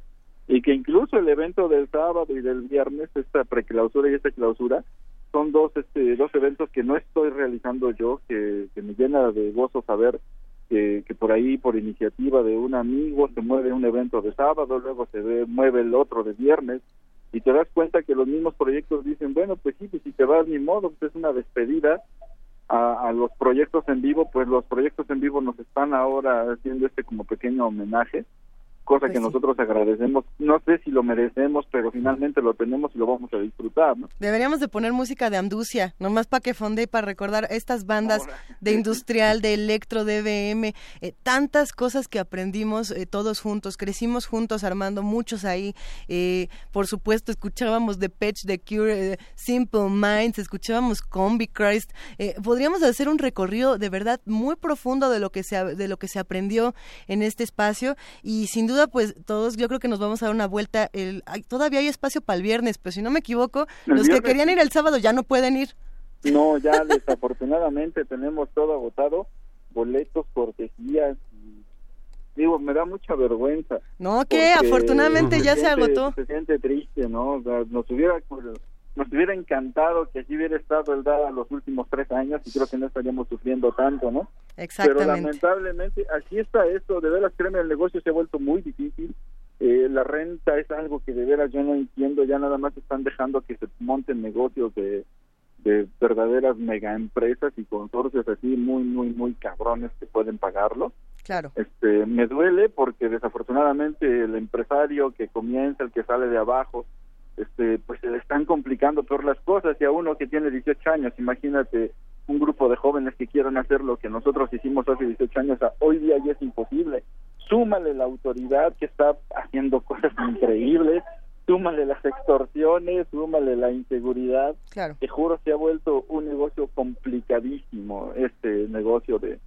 y que incluso el evento del sábado y del viernes, esta preclausura y esta clausura, son dos este dos eventos que no estoy realizando yo, que, que me llena de gozo saber que, que por ahí, por iniciativa de un amigo, se mueve un evento de sábado, luego se ve, mueve el otro de viernes, y te das cuenta que los mismos proyectos dicen, bueno, pues sí, pues si te vas ni modo, pues es una despedida, a, a los proyectos en vivo, pues los proyectos en vivo nos están ahora haciendo este como pequeño homenaje, cosa Pues que sí. nosotros agradecemos. No sé si lo merecemos, pero finalmente lo tenemos y lo vamos a disfrutar, ¿no? Deberíamos de poner música de Anducia, nomás para que fonde y para recordar estas bandas Ahora. de industrial, de electro, de EBM, eh, tantas cosas que aprendimos eh, todos juntos, crecimos juntos armando muchos ahí, eh, por supuesto escuchábamos The Patch, The Cure, eh, Simple Minds, escuchábamos Combi Christ, eh, podríamos hacer un recorrido de verdad muy profundo de lo que se de lo que se aprendió en este espacio y sin duda pues todos yo creo que nos vamos a dar una vuelta, el, ay, todavía hay espacio para el viernes, pero si no me equivoco, El los que querían ir el sábado ya no pueden ir. No, ya desafortunadamente tenemos todo agotado, boletos, cortesías. digo, me da mucha vergüenza. No, que afortunadamente ya se siente- agotó. Se siente triste, ¿no? O sea, nos hubiera nos hubiera encantado que así hubiera estado el DADA los últimos tres años y creo que no estaríamos sufriendo tanto, ¿no? Pero Exactamente. lamentablemente así está esto, de veras créeme, el negocio se ha vuelto muy difícil. Eh, la renta es algo que de veras yo no entiendo, ya nada más están dejando que se monten negocios de, de verdaderas mega empresas y consorcios así muy, muy, muy cabrones que pueden pagarlo. Claro. Este, me duele porque desafortunadamente el empresario que comienza, el que sale de abajo, este, pues se le están complicando peor las cosas y a uno que tiene 18 años, imagínate un grupo de jóvenes que quieran hacer lo que nosotros hicimos hace 18 años, a- hoy día ya es imposible. Súmale la autoridad que está haciendo cosas increíbles, súmale las extorsiones, súmale la inseguridad. Claro. Te juro, se ha vuelto un negocio complicadísimo este negocio de,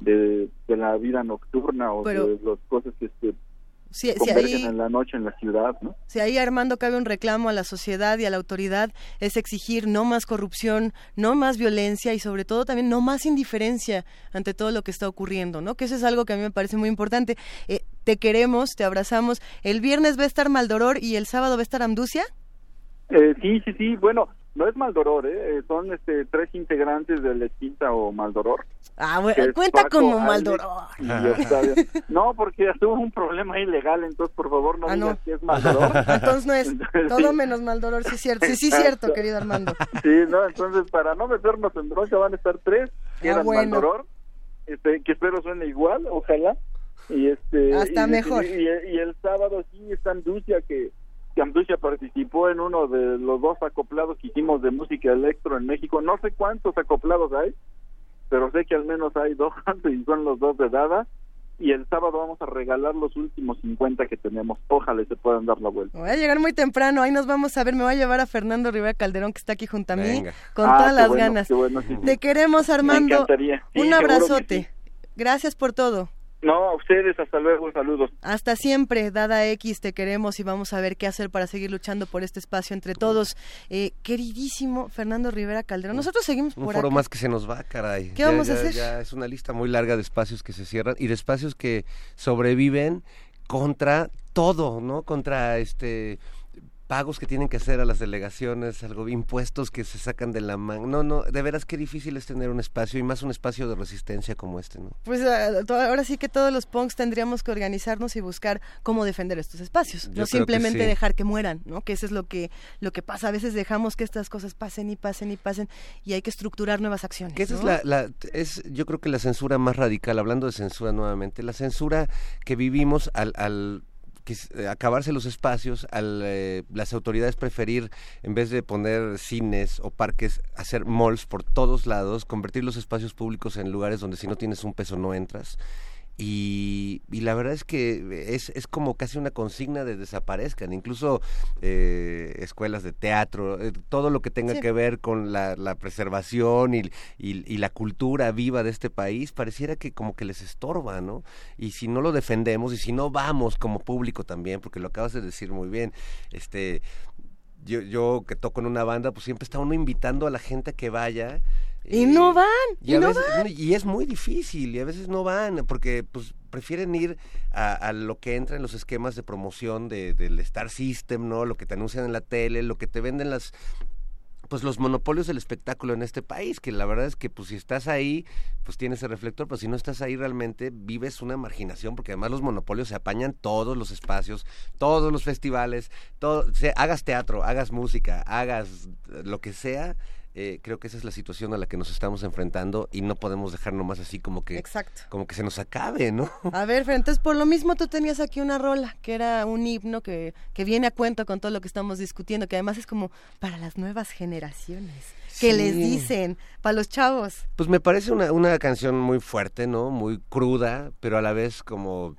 de, de la vida nocturna o Pero- de las cosas que se Si, si ahí, en la noche en la ciudad, ¿no? si ahí Armando cabe un reclamo a la sociedad y a la autoridad, es exigir no más corrupción, no más violencia y sobre todo también no más indiferencia ante todo lo que está ocurriendo, ¿no? Que eso es algo que a mí me parece muy importante. Eh, te queremos, te abrazamos. El viernes va a estar Maldoror y el sábado va a estar Amducia. Eh, sí, sí, sí, bueno, no es Maldoror, ¿eh? Eh, son este, tres integrantes de la extinta o Maldoror. Ah, bueno, cuenta Paco, como Maldoror. No, porque tuvo un problema ilegal, entonces por favor no Ah, no. digas que es Maldoror. Entonces no es Entonces, todo menos Maldoror, sí es cierto. Sí, sí es cierto, querido Armando. Sí, no, entonces para no meternos en bronca van a estar tres, que Ah, eran bueno. Maldoror, este, que espero suene igual, ojalá. Y este Hasta y- mejor. Y, y- y el sábado sí está Anducia que que Anducia participó en uno de los dos acoplados que hicimos de música electro en México. No sé cuántos acoplados hay, pero sé que al menos hay dos y son los dos de Dada. Y el sábado vamos a regalar los últimos 50 que tenemos. Ojalá se puedan dar la vuelta. Voy a llegar muy temprano, ahí nos vamos a ver. Me voy a llevar a Fernando Rivera Calderón, que está aquí junto a mí, Venga. con Ah, todas qué las bueno, ganas. qué bueno, sí. Te queremos, Armando. encantaría. Sí, Un que abrazote. sí. Gracias por todo. No, a ustedes, hasta luego, saludos. Hasta siempre, Dada X, te queremos y vamos a ver qué hacer para seguir luchando por este espacio entre todos. Eh, queridísimo Fernando Rivera Calderón, nosotros seguimos Un por foro acá. más que se nos va, caray. ¿Qué Ya- vamos a hacer? Ya es una lista muy larga de espacios que se cierran y de espacios que sobreviven contra todo, ¿no? Contra este pagos que tienen que hacer a las delegaciones, algo impuestos que se sacan de la mano. No, no, de veras qué difícil es tener un espacio y más un espacio de resistencia como este, ¿no? Pues to- ahora sí que todos los punks tendríamos que organizarnos y buscar cómo defender estos espacios, Yo no que simplemente sí. dejar que mueran, ¿no? Que eso es lo que lo que pasa, a veces dejamos que estas cosas pasen y pasen y pasen y hay que estructurar nuevas acciones. Que esa es la, la- es yo creo que la censura más radical, hablando de censura nuevamente, la censura que vivimos al, al eh, acabarse los espacios, al eh, las autoridades preferir en vez de poner cines o parques, hacer malls por todos lados, convertir los espacios públicos en lugares donde si no tienes un peso no entras. Y, y la verdad es que es, es como casi una consigna de desaparezcan, incluso eh, escuelas de teatro, eh, todo lo que tenga Sí. que ver con la, la preservación y, y- y la cultura viva de este país, pareciera que como que les estorba, ¿no? Y si no lo defendemos y si no vamos como público también, porque lo acabas de decir muy bien, este yo, yo que toco en una banda, pues siempre está uno invitando a la gente a que vaya. Y eh, no van, y, y a no veces- y es muy difícil, y a veces no van, porque pues prefieren ir a, a lo que entra en los esquemas de promoción de, del Star System, ¿no? Lo que te anuncian en la tele, lo que te venden las pues los monopolios del espectáculo en este país, que la verdad es que pues si estás ahí, pues tienes el reflector, pero si no estás ahí realmente vives una marginación, porque además los monopolios se apañan todos los espacios, todos los festivales, todo, hagas teatro, hagas música, hagas lo que sea, eh, creo que esa es la situación a la que nos estamos enfrentando y no podemos dejar nomás así como que Exacto. como que se nos acabe, ¿no? A ver, Fer, entonces por lo mismo tú tenías aquí una rola, que era un himno que, que viene a cuento con todo lo que estamos discutiendo, que además es como para las nuevas generaciones, que Sí. les dicen, para los chavos. Pues me parece una, una canción muy fuerte, ¿no? Muy cruda, pero a la vez como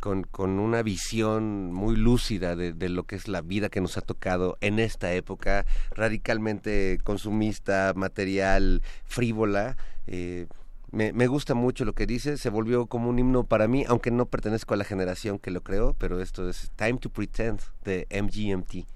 con, con una visión muy lúcida de, de lo que es la vida que nos ha tocado en esta época, radicalmente consumista, material, frívola. eh, me, me gusta mucho lo que dice, se volvió como un himno para mí, aunque no pertenezco a la generación que lo creó, pero esto es Time to Pretend de MGMT.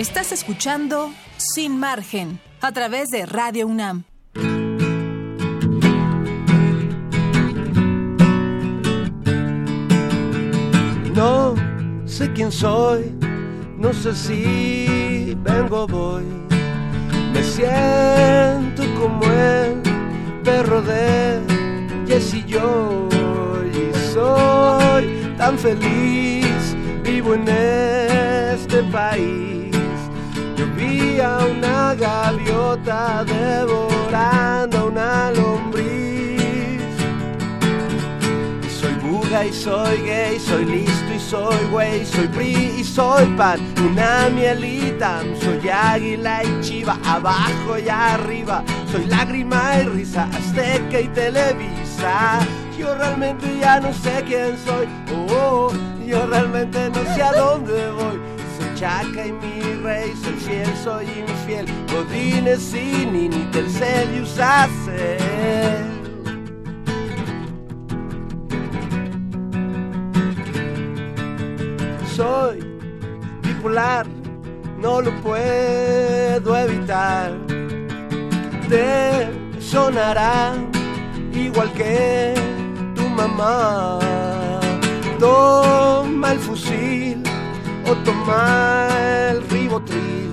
Estás escuchando Sin Margen a través de Radio UNAM. No sé quién soy, no sé si vengo o voy. Me siento como el perro de Jesse Joy y soy tan feliz, vivo en este país. Una gaviota devorando una lombriz. Soy buga y soy gay, soy listo y soy güey, soy PRI y soy pan, una mielita, soy águila y chiva, abajo y arriba, soy lágrima y risa, azteca y televisa. Yo realmente ya no sé quién soy, oh, oh, yo realmente no sé a dónde voy. Chaca y mi rey, soy fiel, soy infiel, Godines y ni Telcel y Usacel. soy bipolar, no lo puedo evitar. Te sonará igual que tu mamá. Toma el fusil o toma el ribotril.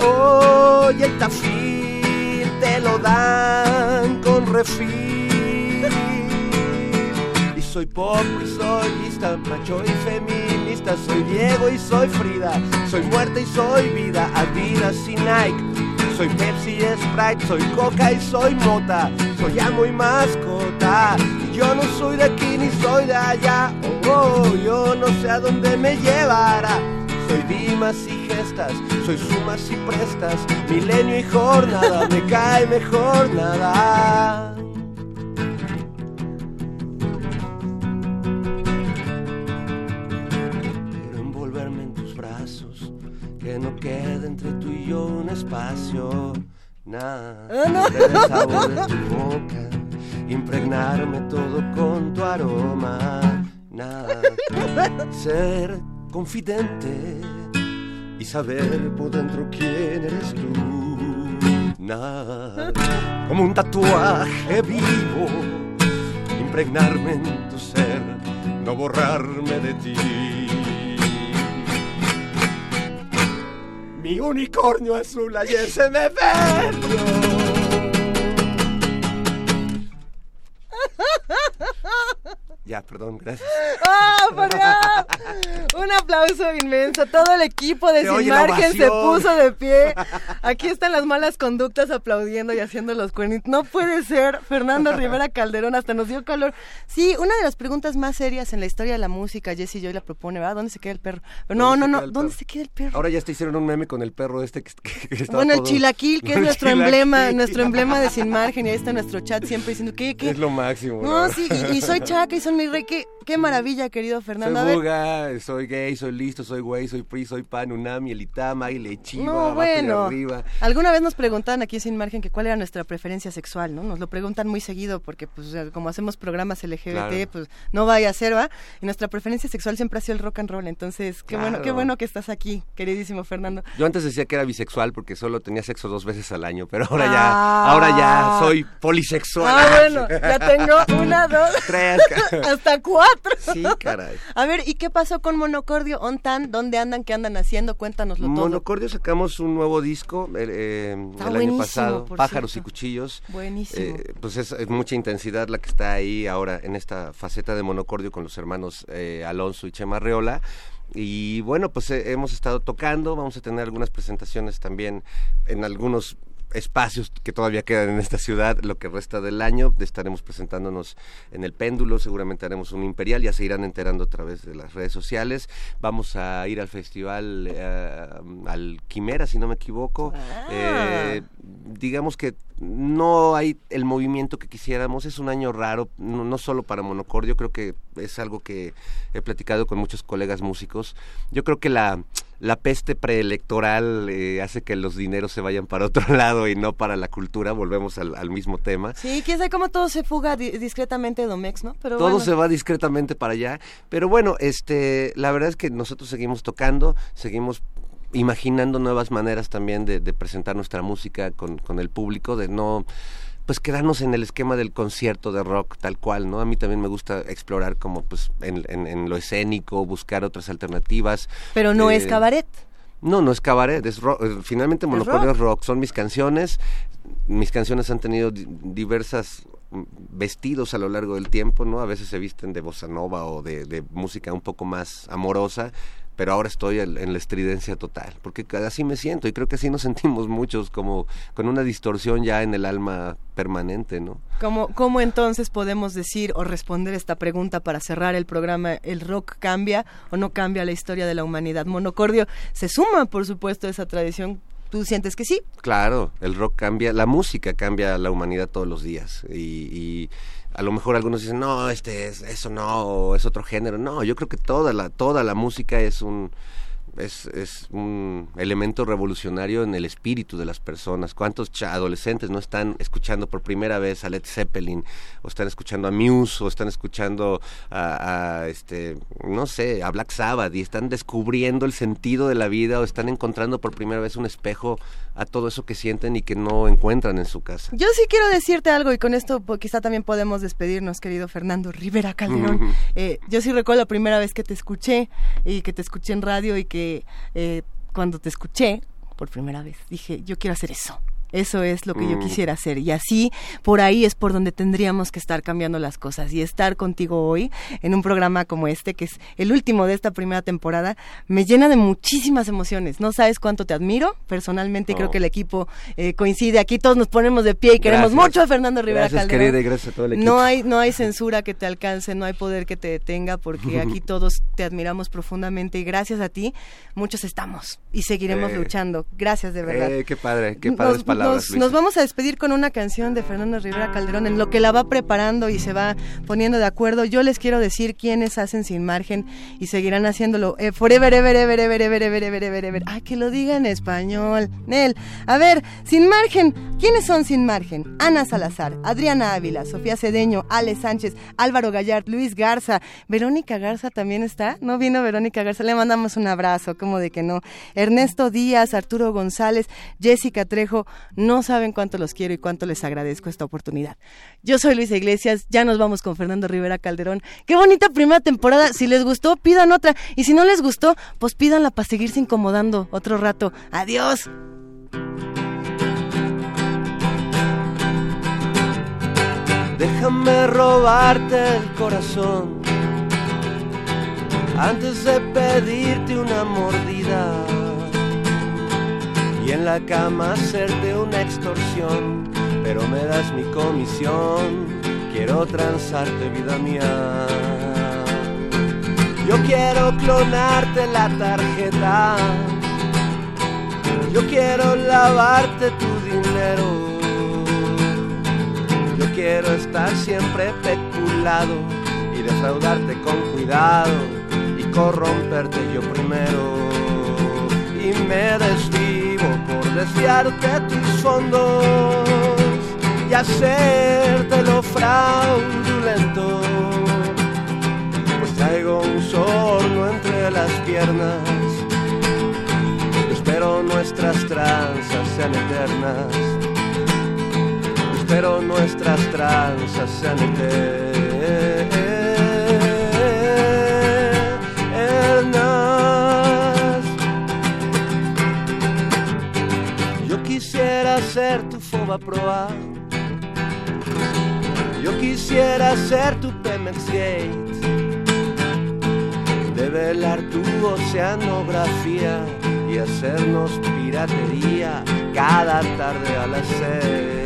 Hoy el tafil te lo dan con refil y soy pop y soy lista, macho y feminista, soy Diego y soy Frida, soy muerte y soy vida, Adidas y Nike. Soy Pepsi Sprite, soy Coca y soy Mota, soy amo y mascota. Yo no soy de aquí ni soy de allá, oh, oh, yo no sé a dónde me llevará. Soy dimas y gestas, soy sumas y prestas, milenio y jornada, me cae mejor nada. Espacio. Nada, del sabor de tu boca, impregnarme todo con tu aroma. Nada, ser confidente y saber por dentro quién eres tú. Nada, como un tatuaje vivo, impregnarme en tu ser, no borrarme de ti. Mi unicornio azul ayer se me perdió. Ya, perdón, gracias. ¡Ah, por Dios! Un aplauso inmenso. Todo el equipo de Sin Margen se puso de pie. Aquí están las malas conductas aplaudiendo y haciendo los cuernitos. No puede ser. Fernando Rivera Calderón hasta nos dio calor. Sí, una de las preguntas más serias en la historia de la música, Jesse Joy la propone, ¿verdad? ¿Dónde se queda el perro? Pero no, no, ¿Dónde se no. el ¿Dónde se queda el perro? Ahora ya te hicieron un meme con el perro este que, está Bueno, el todo- chilaquil, que es El nuestro chilaquil. emblema, nuestro emblema de Sin Margen, y ahí está nuestro chat siempre diciendo, ¿qué, qué? Es lo máximo. No, ¿no? sí, y, y soy chaca y son mi rey. Qué, qué maravilla, querido Fernando. Soy ver, buga, soy gay, soy listo, soy güey, soy PRI, soy pan, unami, elitama, y lechiva, No, bueno. arriba. Alguna vez nos preguntaban aquí sin margen que cuál era nuestra preferencia sexual, ¿no? Nos lo preguntan muy seguido porque, pues, como hacemos programas LGBT, Claro. pues, no vaya a ser, ¿va? Y nuestra preferencia sexual siempre ha sido el rock and roll. Entonces, qué bueno, qué bueno que estás aquí, queridísimo Fernando. Yo antes decía que era bisexual porque solo tenía sexo dos veces al año, pero ahora Ah. ya, ahora ya soy polisexual. Ah, bueno, ya tengo una, dos, Tres. hasta cuatro. Sí, caray. A ver, ¿y qué pasó con Monocordio Ontan? ¿Dónde andan? ¿Qué andan haciendo? Cuéntanoslo todo. Monocordio sacamos un nuevo disco eh, eh, el año pasado, Pájaros cierto. y Cuchillos. Buenísimo. Eh, pues es, es mucha intensidad la que está ahí ahora en esta faceta de Monocordio con los hermanos eh, Alonso y Chema Reola. Y bueno, pues eh, hemos estado tocando, vamos a tener algunas presentaciones también en algunos espacios que todavía quedan en esta ciudad, lo que resta del año, estaremos presentándonos en el péndulo, seguramente haremos un imperial, ya se irán enterando a través de las redes sociales, vamos a ir al festival, eh, al Quimera, si no me equivoco, Ah. Eh, digamos que no hay el movimiento que quisiéramos, es un año raro, no, no solo para Monocordio, creo que es algo que he platicado con muchos colegas músicos, yo creo que la, la peste preelectoral eh, hace que los dineros se vayan para otro lado y no para la cultura, volvemos al, al mismo tema. Sí, quién sabe cómo todo se fuga di- discretamente Domex, ¿no? Pero Todo bueno. se va discretamente para allá, pero bueno, este, la verdad es que nosotros seguimos tocando, seguimos imaginando nuevas maneras también de, de presentar nuestra música con, con el público, de no pues quedarnos en el esquema del concierto de rock tal cual, ¿no? A mí también me gusta explorar como pues en, en- en lo escénico, buscar otras alternativas. Pero no es Eh, cabaret. No, no es cabaret, es rock. Eh, Finalmente Monopolio es rock. Son mis canciones. Mis canciones han tenido di- diversas mm, vestidos a lo largo del tiempo, ¿no? A veces se visten de bossa nova o de, de música un poco más amorosa, pero ahora estoy en, la estridencia total, porque así me siento y creo que así nos sentimos muchos, como con una distorsión ya en el alma permanente, ¿no? ¿Cómo, ¿Cómo entonces podemos decir o responder esta pregunta para cerrar el programa? ¿El rock cambia o no cambia la historia de la humanidad? Monocordio se suma, por supuesto, a esa tradición. ¿Tú sientes que sí? Claro, el rock cambia, la música cambia la humanidad todos los días y, y a lo mejor algunos dicen no, este es eso no, es otro género. No, yo creo que toda la toda la música es un es, es un elemento revolucionario en el espíritu de las personas. ¿Cuántos adolescentes no están escuchando por primera vez a Led Zeppelin o están escuchando a Muse o están escuchando a, a, este no sé, a Black Sabbath y están descubriendo el sentido de la vida o están encontrando por primera vez un espejo a todo eso que sienten y que no encuentran en su casa. Yo sí quiero decirte algo y con esto pues, quizá también podemos despedirnos, querido Fernando Rivera Calderón. Eh, yo sí recuerdo la primera vez que te escuché y que te escuché en radio y que eh, cuando te escuché por primera vez dije, yo quiero hacer eso. Eso es lo que yo Mm. quisiera hacer. Y así, por ahí es por donde tendríamos que estar cambiando las cosas. Y estar contigo hoy en un programa como este, que es el último de esta primera temporada, me llena de muchísimas emociones. No sabes cuánto te admiro. Personalmente creo que el equipo eh, coincide. Aquí todos nos ponemos de pie y queremos Gracias. mucho a Fernando Rivera Gracias, Calderón. querida, y gracias a todo el equipo. No hay, no hay censura que te alcance, no hay poder que te detenga, porque aquí todos te admiramos profundamente y gracias a ti muchos estamos y seguiremos Eh. luchando. Gracias de verdad. Eh, qué padre, qué padres Nos- palabras. Nos, vamos a despedir con una canción de Fernando Rivera Calderón en lo que la va preparando y se va poniendo de acuerdo. Yo les quiero decir quiénes hacen sin margen y seguirán haciéndolo. Eh, forever, ever, ever, ever, ever, ever, ever, ever, ever. Ah, que lo diga en español. Nel, a ver, sin margen. ¿Quiénes son sin margen? Ana Salazar, Adriana Ávila, Sofía Cedeño, Ale Sánchez, Álvaro Gallard, Luis Garza, Verónica Garza también está. No vino Verónica Garza, le mandamos un abrazo, como de que no. Ernesto Díaz, Arturo González, Jessica Trejo, no saben cuánto los quiero y cuánto les agradezco esta oportunidad. Yo soy Luisa Iglesias, ya nos vamos con Fernando Rivera Calderón. Qué bonita primera temporada. Si les gustó, pidan otra. Y si no les gustó, pues pídanla para seguirse incomodando otro rato. Adiós. Déjame robarte el corazón antes de pedirte una mordida en la cama hacerte una extorsión, pero me das mi comisión, quiero transarte vida mía. Yo quiero clonarte la tarjeta, yo quiero lavarte tu dinero. Yo quiero estar siempre peculado y defraudarte con cuidado y corromperte yo primero. Y me desvivo desviarte tus fondos y hacértelo fraudulento. Pues traigo un sorno entre las piernas. Espero nuestras tranzas sean eternas pero nuestras tranzas sean eternas. Proa. Yo quisiera ser tu Pemex Gate. Develar tu oceanografía y hacernos piratería cada tarde a las seis.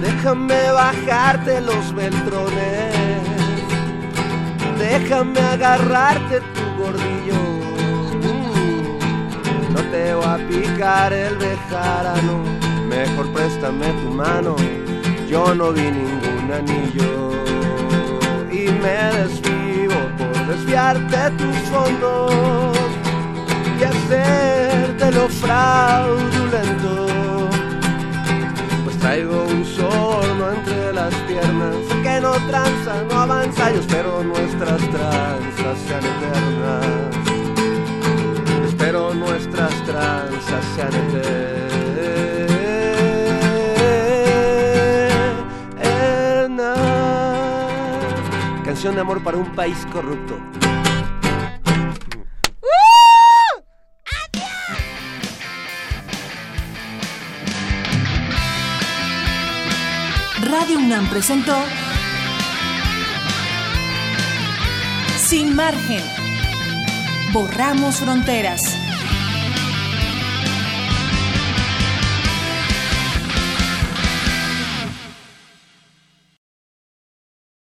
Déjame bajarte los beltrones. Déjame agarrarte tu gordillo. Mm, No te voy a picar el bejarano. Mejor préstame tu mano. Yo no vi ningún anillo. Y me desvivo por desviarte tus fondos y hacértelo fraudulento pues traigo un sorno entre las piernas que no tranza, no avanza, yo espero nuestras tranzas sean eternas. Espero pero nuestras tranzas se han Canción de amor para un país corrupto. Radio UNAM presentó Sin margen. Borramos fronteras.